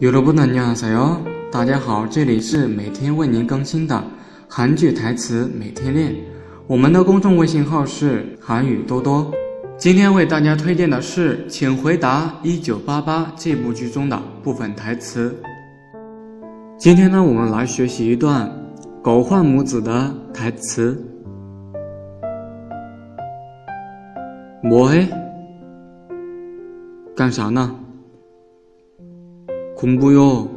여러분 안녕하세요. 大家好，这里是每天为您更新的韩剧台词每天练。我们的公众微信号是韩语多多。今天为大家推荐的是《请回答一九八八》这部剧中的部分台词。今天呢，我们来学习一段狗焕母子的台词。뭐해？ 干啥呢？ 공부요.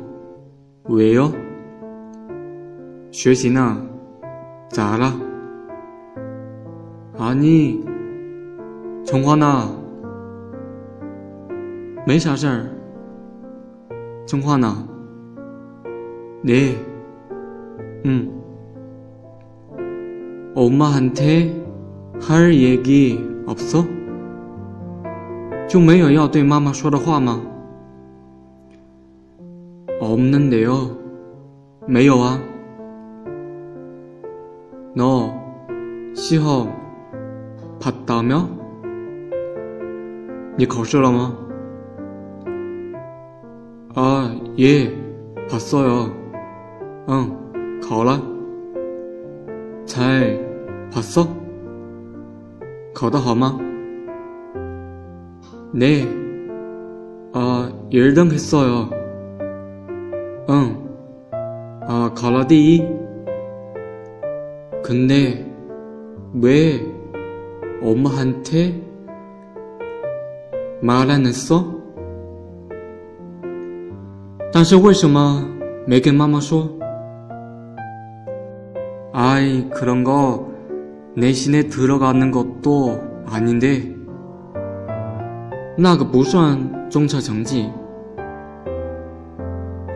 왜요? 学习呢? 잘하. 아니, 정환아. 没啥事儿. 정환아. 네. 응. 엄마한테 할 얘기 없어? 就没有要对妈妈说的话吗？ 없는데요. 没有啊. 너 시험 봤다며? 你考试了吗? 아, 예, 봤어요. 응, 考了. 잘 봤어? 考得好吗? 네, 아, 1등 했어요. 응. 아, 가라디. 근데 왜 엄마한테 말 안 했어? 但是为什么没跟妈妈说? 아이, 그런 거 내신에 들어가는 것도 아닌데. 那个不算中测成绩。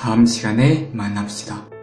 다음 시간에 만납시다.